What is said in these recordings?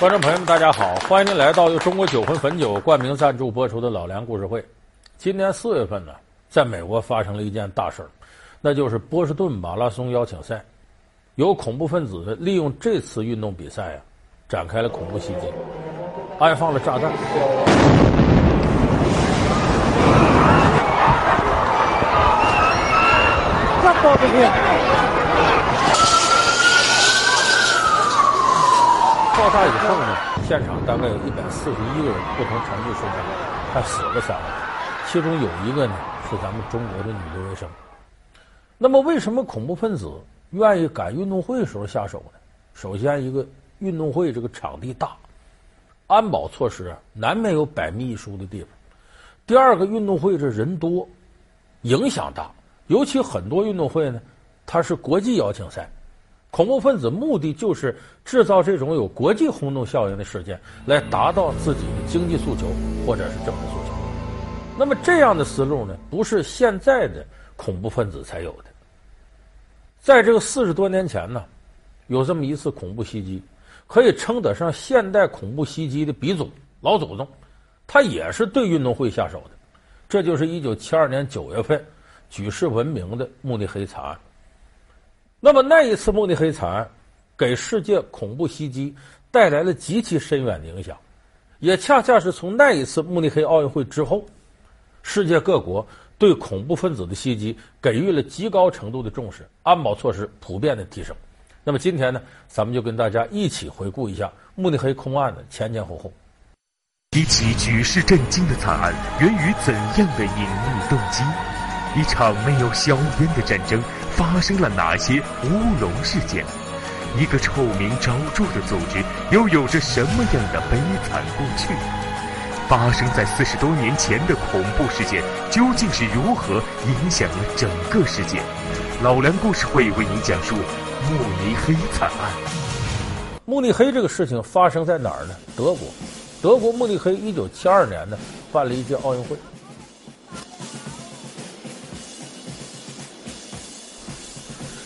观众朋友们，大家好！欢迎您来到由中国酒魂汾酒冠名赞助播出的《老梁故事会》。今年四月份呢，在美国发生了一件大事儿，那就是波士顿马拉松邀请赛，有恐怖分子利用这次运动比赛啊，展开了恐怖袭击，安放了炸弹。爆炸以后呢，现场大概有一百四十一个人，不同程度受伤，还死了三个，其中有一个呢是咱们中国的女留学生。那么，为什么恐怖分子愿意赶运动会的时候下手呢？首先，一个运动会这个场地大，安保措施啊难免有百密一疏的地方。第二个，运动会这人多，影响大，尤其很多运动会呢，它是国际邀请赛。恐怖分子目的就是制造这种有国际轰动效应的事件，来达到自己的经济诉求或者是政治诉求。那么这样的思路呢，不是现在的恐怖分子才有的。在这个四十多年前呢，有这么一次恐怖袭击，可以称得上现代恐怖袭击的鼻祖、老祖宗。他也是对运动会下手的，这就是一九七二年九月份举世闻名的慕尼黑惨案。那么那一次慕尼黑惨案，给世界恐怖袭击带来了极其深远的影响，也恰恰是从那一次慕尼黑奥运会之后，世界各国对恐怖分子的袭击给予了极高程度的重视，安保措施普遍的提升。那么今天呢，咱们就跟大家一起回顾一下慕尼黑空案的前前后后。一起举世震惊的惨案源于怎样的隐秘动机？一场没有硝烟的战争发生了哪些乌龙事件？一个臭名昭著的组织又有着什么样的悲惨过去？发生在四十多年前的恐怖事件究竟是如何影响了整个世界？老梁故事会为您讲述慕尼黑惨案。慕尼黑这个事情发生在哪儿呢？德国，德国慕尼黑一九七二年呢办了一届奥运会。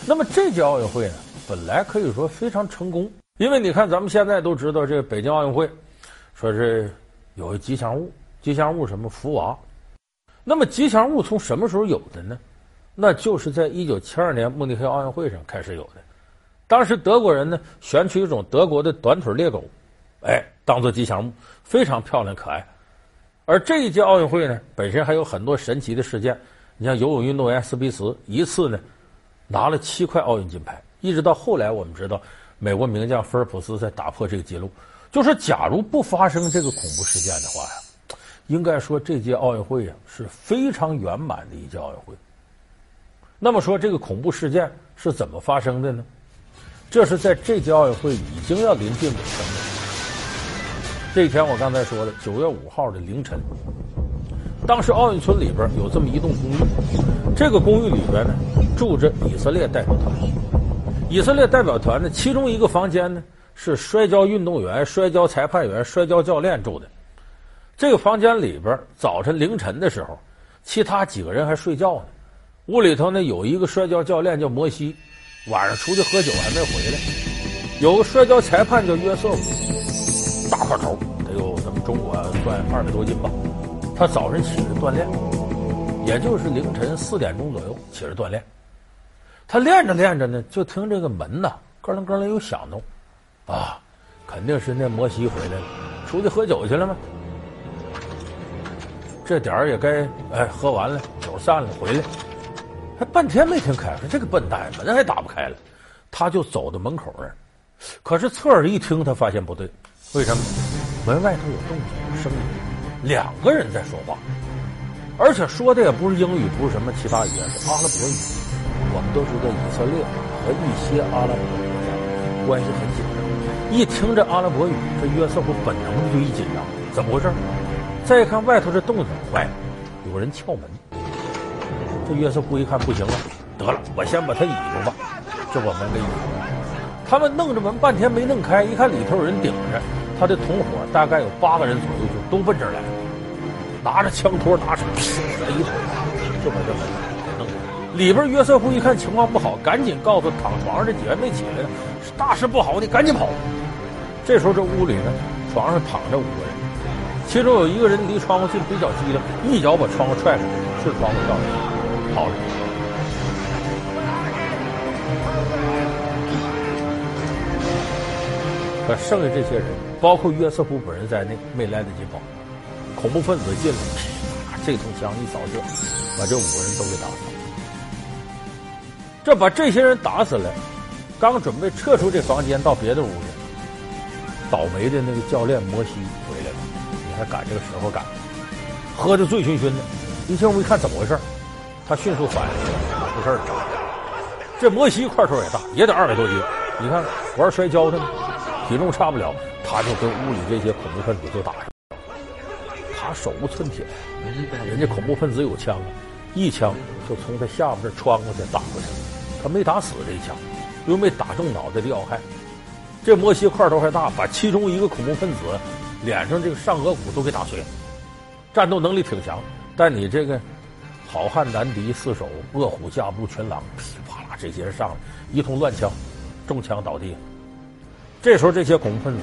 那么这届奥运会呢，本来可以说非常成功，因为你看咱们现在都知道，这北京奥运会，说是有吉祥物，吉祥物什么福娃。那么吉祥物从什么时候有的呢？那就是在一九七二年慕尼黑奥运会上开始有的。当时德国人呢选取一种德国的短腿猎狗，哎，当做吉祥物，非常漂亮可爱。而这一届奥运会呢，本身还有很多神奇的事件。你像游泳运动员斯皮茨一次呢。拿了七块奥运金牌，一直到后来，我们知道美国名将菲尔普斯才打破这个记录。就是假如不发生这个恐怖事件的话呀，应该说这届奥运会呀是非常圆满的一届奥运会。那么说这个恐怖事件是怎么发生的呢？这是在这届奥运会已经要临近尾声了。这一天我刚才说了，九月五号的凌晨。当时奥运村里边有这么一栋公寓，这个公寓里边呢住着以色列代表团。以色列代表团呢，其中一个房间呢是摔跤运动员、摔跤裁判员、摔跤教练住的。这个房间里边，早晨凌晨的时候，其他几个人还睡觉呢。屋里头呢有一个摔跤教练叫摩西，晚上出去喝酒还没回来。有个摔跤裁判叫约瑟夫，大块头，得有咱们中国算二百多斤吧。他早晨起来锻炼，也就是凌晨四点钟左右起来锻炼。他练着练着呢，就听这个门呐，咯楞咯楞有响动，啊，肯定是那摩西回来了，出去喝酒去了吗？这点儿也该哎喝完了，酒散了回来，还半天没听开，说这个笨蛋门还打不开了，他就走到门口那儿，可是侧耳一听，他发现不对，为什么？门外头有动静，有声音。两个人在说话，而且说的也不是英语，不是什么其他语言，是阿拉伯语。我们都知道以色列和一些阿拉伯国家关系很紧张，一听这阿拉伯语，这约瑟夫本能的就一紧张，怎么回事？再一看外头这动静，坏了，有人撬门。这约瑟夫一看不行了，得了，我先把他倚着吧，就把门给倚住。他们弄着门半天没弄开，一看里头有人顶着。他的同伙大概有八个人左右，就都奔这儿来了，拿着枪托，拿着劈了一通，就把这门给弄开。里边约瑟夫一看情况不好，赶紧告诉躺床上的几个人没起来，大事不好，你赶紧跑。这时候这屋里呢，床上躺着五个人，其中有一个人离窗户近，比较机灵，一脚把窗户踹开，顺窗户跳下去，跑了。可剩下这些人，包括约瑟夫本人在内，没来得及跑。恐怖分子进来，这通枪一扫射，把这五个人都给打死了。这把这些人打死了，刚准备撤出这房间到别的屋去，倒霉的那个教练摩西回来了。你还赶这个时候赶，喝得醉醺醺的。一进屋一看怎么回事，他迅速反应过来，出事了。这摩西块头也大，也得二百多斤。你看玩摔跤的。体重差不了，他就跟屋里这些恐怖分子就打上了。他手无寸铁，人家恐怖分子有枪啊，一枪就从他下边这穿过去打过去，他没打死这一枪，又没打中脑袋的要害。这摩西块头还大，把其中一个恐怖分子脸上这个上顎骨都给打碎了。战斗能力挺强，但你这个好汉难敌四手，饿虎架不住群狼，噼里啪啦这些人上来一通乱枪，中枪倒地。这时候，这些恐怖分子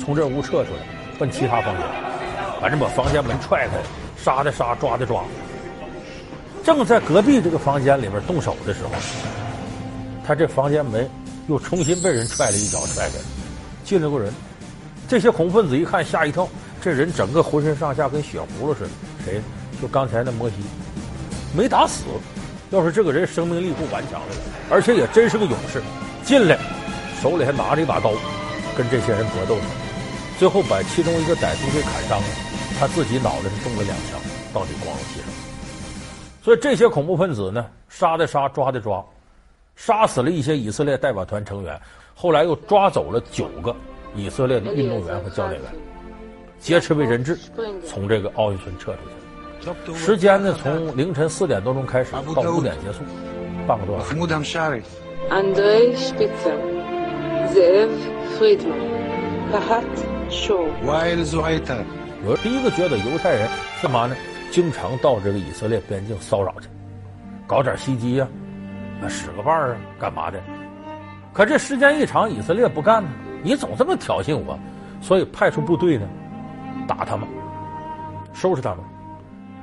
从这屋撤出来，奔其他房间，反正把房间门踹开，杀的杀，抓的抓。正在隔壁这个房间里面动手的时候，他这房间门又重新被人踹了一脚，踹开了，进来个人。这些恐怖分子一看，吓一跳，这人整个浑身上下跟血葫芦似的。谁？就刚才那摩西，没打死。要说这个人生命力不顽强的，而且也真是个勇士，进来。手里还拿着一把刀，跟这些人搏斗，最后把其中一个歹徒给砍伤了，他自己脑袋是中了两枪，到底光荣牺牲。所以这些恐怖分子呢，杀的杀，抓的抓，杀死了一些以色列代表团成员，后来又抓走了九个以色列的运动员和教练员，劫持为人质，从这个奥运村撤出去。时间呢，从凌晨四点多钟开始到五点结束，半个多小时。受。Weil s i t e 我第一个觉得犹太人干嘛呢？经常到这个以色列边境骚扰去，搞点袭击呀，啊，使个绊儿啊，干嘛的？可这时间一长，以色列不干呢，你总这么挑衅我，所以派出部队呢，打他们，收拾他们。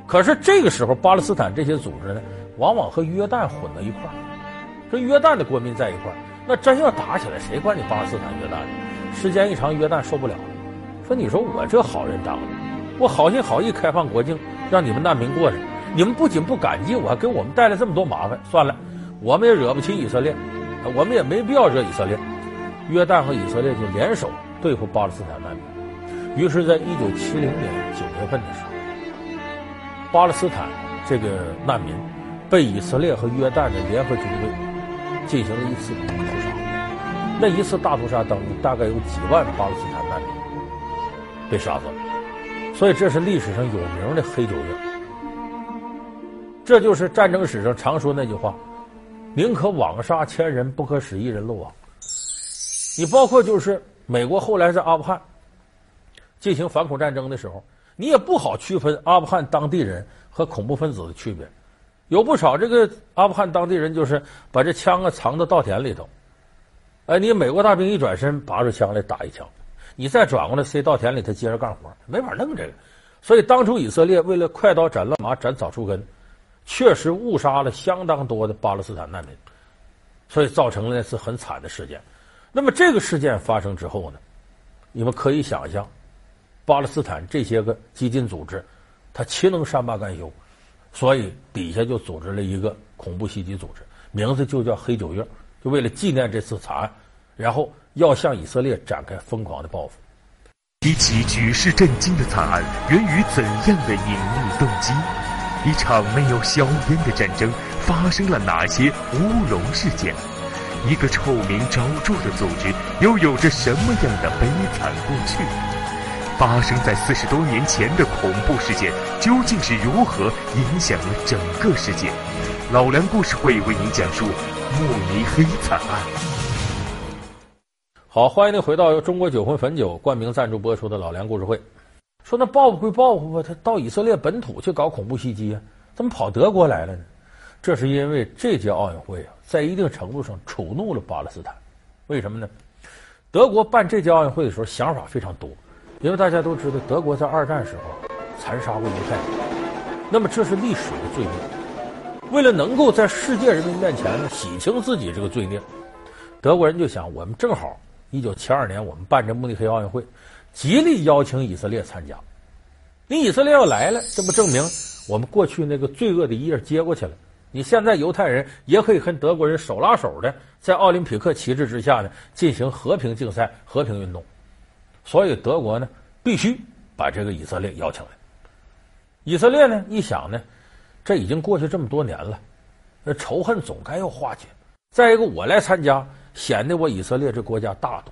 可是这个时候，巴勒斯坦这些组织呢，往往和约旦混到一块儿，这约旦的国民在一块儿。那真要打起来，谁管你巴勒斯坦约旦呢？时间一长，约旦受不了了，说：“你说我这好人当的，我好心好意开放国境，让你们难民过来，你们不仅不感激，我还给我们带来这么多麻烦。算了，我们也惹不起以色列，我们也没必要惹以色列。约旦和以色列就联手对付巴勒斯坦难民。于是，在一九七零年九月份的时候，巴勒斯坦这个难民被以色列和约旦的联合军队。”进行了一次屠杀，那一次大屠杀当中，大概有几万巴勒斯坦难民被杀死了，所以这是历史上有名的黑九月。这就是战争史上常说那句话：“宁可枉杀千人，不可使一人漏网。”你包括就是美国后来在阿富汗进行反恐战争的时候，你也不好区分阿富汗当地人和恐怖分子的区别。有不少这个阿富汗当地人，就是把这枪啊藏到稻田里头，哎，你美国大兵一转身，拔出枪来打一枪，你再转过来塞稻田里，他接着干活，没法弄这个。所以当初以色列为了快刀斩乱麻，斩草除根，确实误杀了相当多的巴勒斯坦难民，所以造成了那次很惨的事件。那么这个事件发生之后呢，你们可以想象，巴勒斯坦这些个激进组织，他岂能善罢甘休？所以底下就组织了一个恐怖袭击组织，名字就叫黑九月，就为了纪念这次惨案，然后要向以色列展开疯狂的报复。一起举世震惊的惨案源于怎样的隐秘动机？一场没有硝烟的战争发生了哪些乌龙事件？一个臭名昭著的组织又有着什么样的悲惨过去？发生在四十多年前的恐怖事件究竟是如何影响了整个世界？老梁故事会为您讲述慕尼黑惨案。好，欢迎您回到由中国酒魂汾酒冠名赞助播出的老梁故事会。说那报复归报复吧，他到以色列本土去搞恐怖袭击啊，怎么跑德国来了呢？这是因为这届奥运会啊，在一定程度上触怒了巴勒斯坦。为什么呢？德国办这届奥运会的时候想法非常多，因为大家都知道德国在二战时候残杀过犹太人，那么这是历史的罪孽。为了能够在世界人民面前呢洗清自己这个罪孽，德国人就想，我们正好一九七二年我们办这慕尼黑奥运会，极力邀请以色列参加。你以色列要来了，这不证明我们过去那个罪恶的一页接过去了？你现在犹太人也可以跟德国人手拉手的在奥林匹克旗帜之下呢进行和平竞赛、和平运动。所以德国呢必须把这个以色列邀请来。以色列呢一想呢，这已经过去这么多年了，那仇恨总该要化解。再一个，我来参加，显得我以色列这国家大度；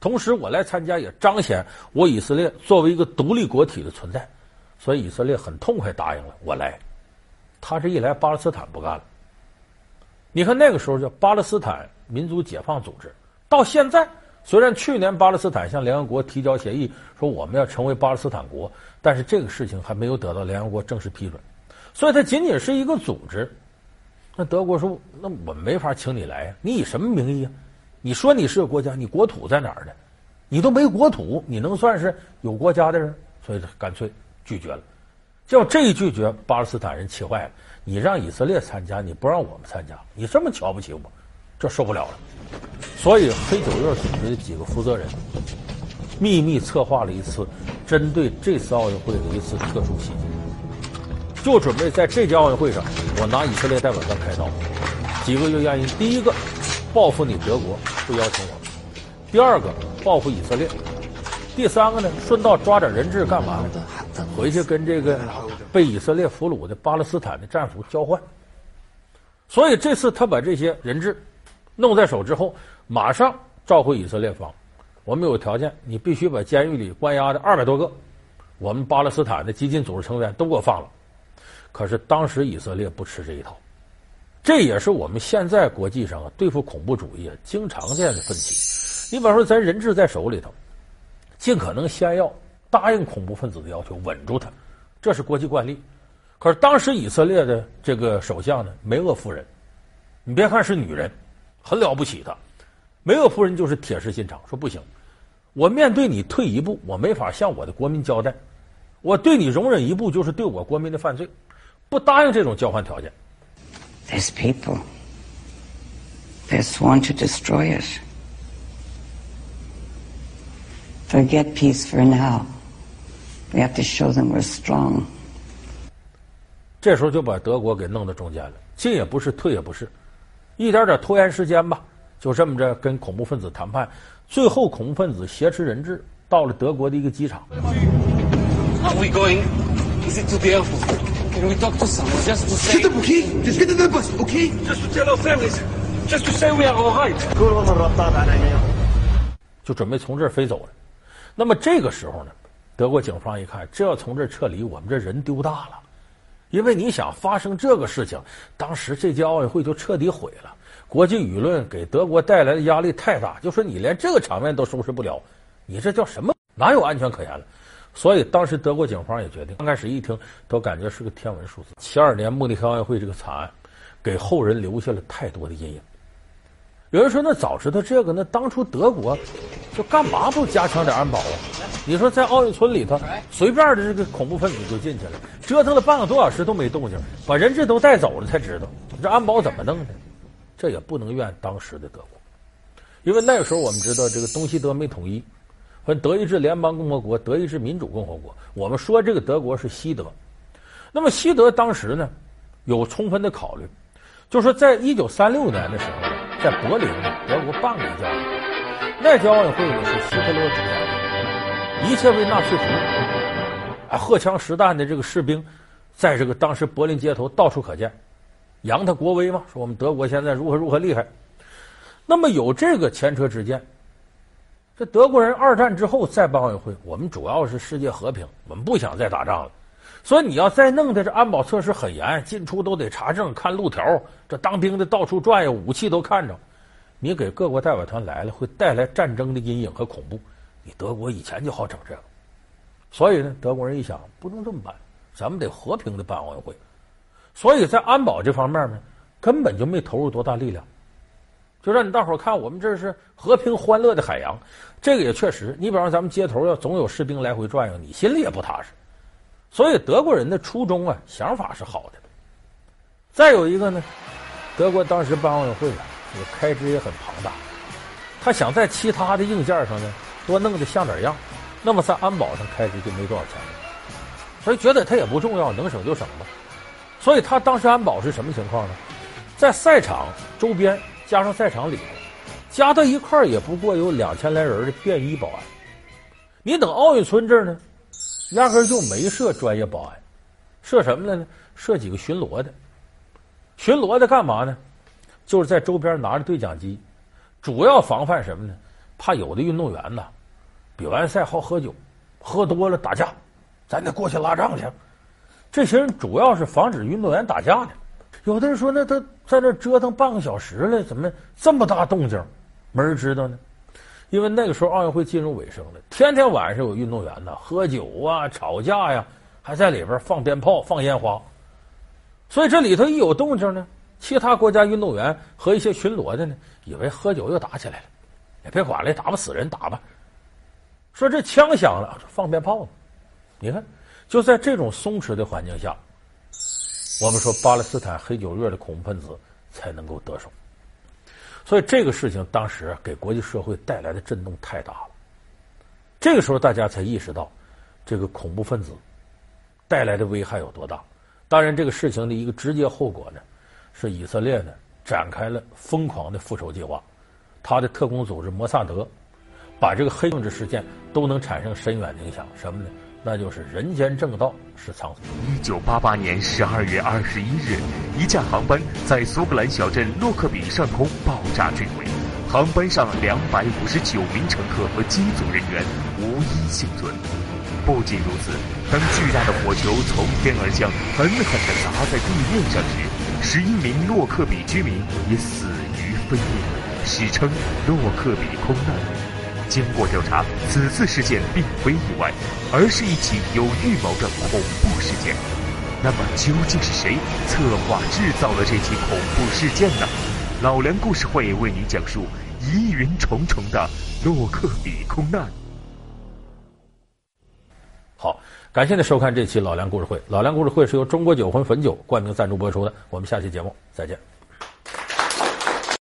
同时，我来参加也彰显我以色列作为一个独立国体的存在。所以以色列很痛快答应了，我来。他这一来，巴勒斯坦不干了。你看那个时候叫巴勒斯坦民族解放组织，到现在虽然去年巴勒斯坦向联合国提交协议，说我们要成为巴勒斯坦国，但是这个事情还没有得到联合国正式批准，所以它仅仅是一个组织。那德国说，那我没法请你来呀，你以什么名义啊？你说你是个国家，你国土在哪儿呢？你都没国土，你能算是有国家的人？所以干脆。拒绝了，叫这一拒绝，巴勒斯坦人气坏了。你让以色列参加，你不让我们参加，你这么瞧不起我，这受不了了。所以黑九月组织的几个负责人秘密策划了一次针对这次奥运会的一次特殊袭击，就准备在这届奥运会上，我拿以色列代表团开刀。几个原因：第一个，报复你德国不邀请我；第二个，报复以色列；第三个呢，顺道抓点人质干嘛？回去跟这个被以色列俘虏的巴勒斯坦的战俘交换，所以这次他把这些人质弄在手之后，马上召回以色列方。我们有条件，你必须把监狱里关押的二百多个我们巴勒斯坦的激进组织成员都给我放了。可是当时以色列不吃这一套，这也是我们现在国际上啊对付恐怖主义啊经常见的分歧。你比方说，咱人质在手里头，尽可能先要。答应恐怖分子的要求，稳住他，这是国际惯例。可是当时以色列的这个首相呢，梅厄夫人，你别看是女人，很了不起的。梅厄夫人就是铁石心肠，说不行，我面对你退一步，我没法向我的国民交代；我对你容忍一步，就是对我国民的犯罪。不答应这种交换条件。These people, they're sworn to destroy us. Forget peace for now. We have to show them we're strong. 这时候就把德国给弄到中间了，进也不是，退也不是，一点点拖延时间吧，就这么着跟恐怖分子谈判，最后恐怖分子挟持人质到了德国的一个机场。Are we going? Is it to the airport? Can we talk to someone just to say? Get them, okay? Just get in the bus, okay? Just to tell our families. Just to say we are all right. 就准备从这儿飞走了。那么这个时候呢？德国警方一看，这要从这撤离，我们这人丢大了。因为你想发生这个事情，当时这届奥运会就彻底毁了。国际舆论给德国带来的压力太大，就说你连这个场面都收拾不了，你这叫什么？哪有安全可言了？所以当时德国警方也决定，刚开始一听都感觉是个天文数字。七二年慕尼黑奥运会这个惨案，给后人留下了太多的阴影。有人说，那早知道这个，那当初德国就干嘛不加强点安保啊？你说在奥运村里头，随便的这个恐怖分子就进去了，折腾了半个多小时都没动静，把人质都带走了才知道，这安保怎么弄的？这也不能怨当时的德国，因为那个时候我们知道这个东西德没统一，分德意志联邦共和国、德意志民主共和国。我们说这个德国是西德，那么西德当时呢有充分的考虑，就说在一九三六年的时候，在柏林呢，德国办了一届，那届奥运会呢是希特勒主办。一切为纳粹服务，啊，荷枪实弹的这个士兵，在这个当时柏林街头到处可见，扬他国威嘛，说我们德国现在如何如何厉害。那么有这个前车之鉴，这德国人二战之后再办奥运会，我们主要是世界和平，我们不想再打仗了。所以你要再弄的这安保措施很严，进出都得查证、看路条，这当兵的到处转悠，武器都看着。你给各国代表团来了，会带来战争的阴影和恐怖。你德国以前就好整这个，所以呢，德国人一想不能这么办，咱们得和平的办奥运会，所以在安保这方面呢，根本就没投入多大力量。就让你大伙看我们这是和平欢乐的海洋。这个也确实，你比方咱们街头要总有士兵来回转悠，你心里也不踏实。所以德国人的初衷啊，想法是好的。再有一个呢，德国当时办奥运会啊，这个开支也很庞大，他想在其他的硬件上呢多弄得像点样，那么在安保上开支就没多少钱了。所以觉得他也不重要，能省就省吧。所以他当时安保是什么情况呢？在赛场周边加上赛场里头。加到一块儿也不过有两千来人的便衣保安，你等奥运村这儿呢，压根就没设专业保安，设什么了呢？设几个巡逻的，巡逻的干嘛呢？就是在周边拿着对讲机，主要防范什么呢？怕有的运动员呐，比完赛好喝酒，喝多了打架，咱得过去拉仗去。这些人主要是防止运动员打架的。有的人说，那他在那折腾半个小时了，怎么这么大动静？没人知道呢，因为那个时候奥运会进入尾声了，天天晚上有运动员呢喝酒啊、吵架呀，还在里边放鞭炮、放烟花，所以这里头一有动静呢，其他国家运动员和一些巡逻的呢，以为喝酒又打起来了，也别管了，打不死人打吧。说这枪响了，放鞭炮呢，你看，就在这种松弛的环境下，我们说巴勒斯坦黑九月的恐怖分子才能够得手。所以这个事情当时给国际社会带来的震动太大了，这个时候大家才意识到，这个恐怖分子带来的危害有多大。当然，这个事情的一个直接后果呢，是以色列呢展开了疯狂的复仇计划，他的特工组织摩萨德把这个黑政治事件都能产生深远的影响。什么呢？那就是人间正道是沧桑。一九八八年十二月二十一日，一架航班在苏格兰小镇洛克比上空爆炸坠毁，航班上两百五十九名乘客和机组人员无一幸存。不仅如此，当巨大的火球从天而降，狠狠地砸在地面上时，十一名洛克比居民也死于非命，史称洛克比空难。经过调查，此次事件并非意外，而是一起有预谋的恐怖事件。那么，究竟是谁策划制造了这起恐怖事件呢？老梁故事会为你讲述疑云重重的洛克比空难。好，感谢您收看这期老梁故事会。老梁故事会是由中国酒魂汾酒冠名赞助播出的。我们下期节目再见。